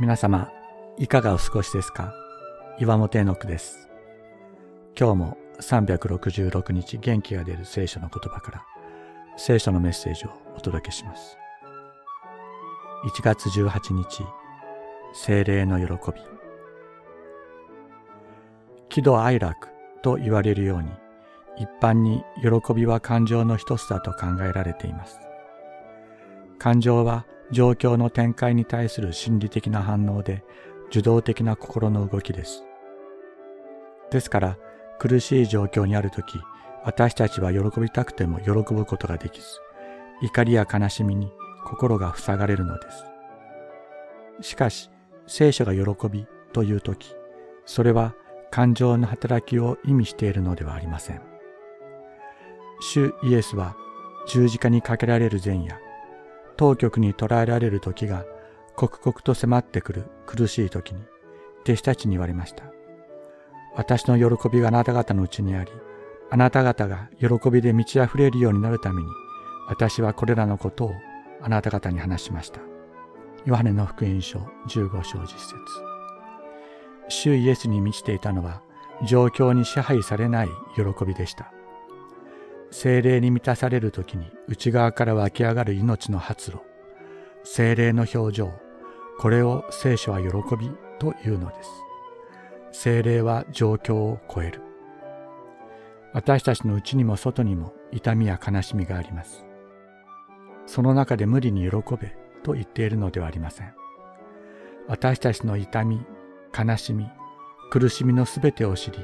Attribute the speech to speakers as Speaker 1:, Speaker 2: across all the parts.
Speaker 1: 皆様、いかがお過ごしですか？岩本絵の句です。今日も366日元気が出る聖書の言葉から聖書のメッセージをお届けします。1月18日、精霊の喜び。喜怒哀楽と言われるように、一般に喜びは感情の一つだと考えられています。感情は状況の展開に対する心理的な反応で受動的な心の動きです。ですから苦しい状況にあるとき私たちは喜びたくても喜ぶことができず怒りや悲しみに心が塞がれるのです。しかし聖書が喜びというときそれは感情の働きを意味しているのではありません。主イエスは十字架にかけられる前夜当局に捕らえられる時が刻々と迫ってくる苦しい時に弟子たちに言われました。私の喜びがあなた方のうちにあり、あなた方が喜びで満ち溢れるようになるために、私はこれらのことをあなた方に話しました。ヨハネの福音書15章実節。主イエスに満ちていたのは、状況に支配されない喜びでした。精霊に満たされる時に内側から湧き上がる命の発露、精霊の表情、これを聖書は喜びというのです。精霊は状況を超える。私たちの内にも外にも痛みや悲しみがあります。その中で無理に喜べと言っているのではありません。私たちの痛み、悲しみ、苦しみのすべてを知り、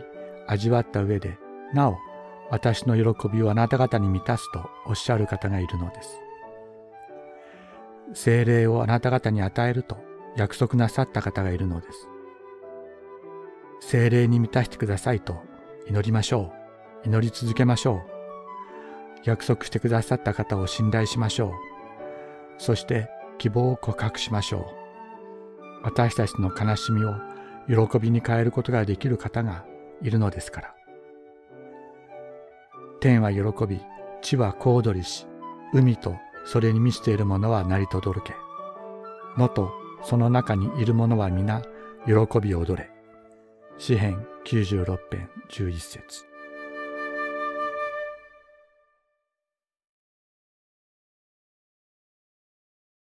Speaker 1: 味わった上で、なお私の喜びをあなた方に満たすとおっしゃる方がいるのです。精霊をあなた方に与えると約束なさった方がいるのです。精霊に満たしてくださいと祈りましょう。祈り続けましょう。約束してくださった方を信頼しましょう。そして希望を告白しましょう。私たちの悲しみを喜びに変えることができる方がいるのですから。天は喜び、地は小躍りし、海とそれに満ちているものは成りとどるけ。野とその中にいるものは皆喜び踊れ。詩編96編11節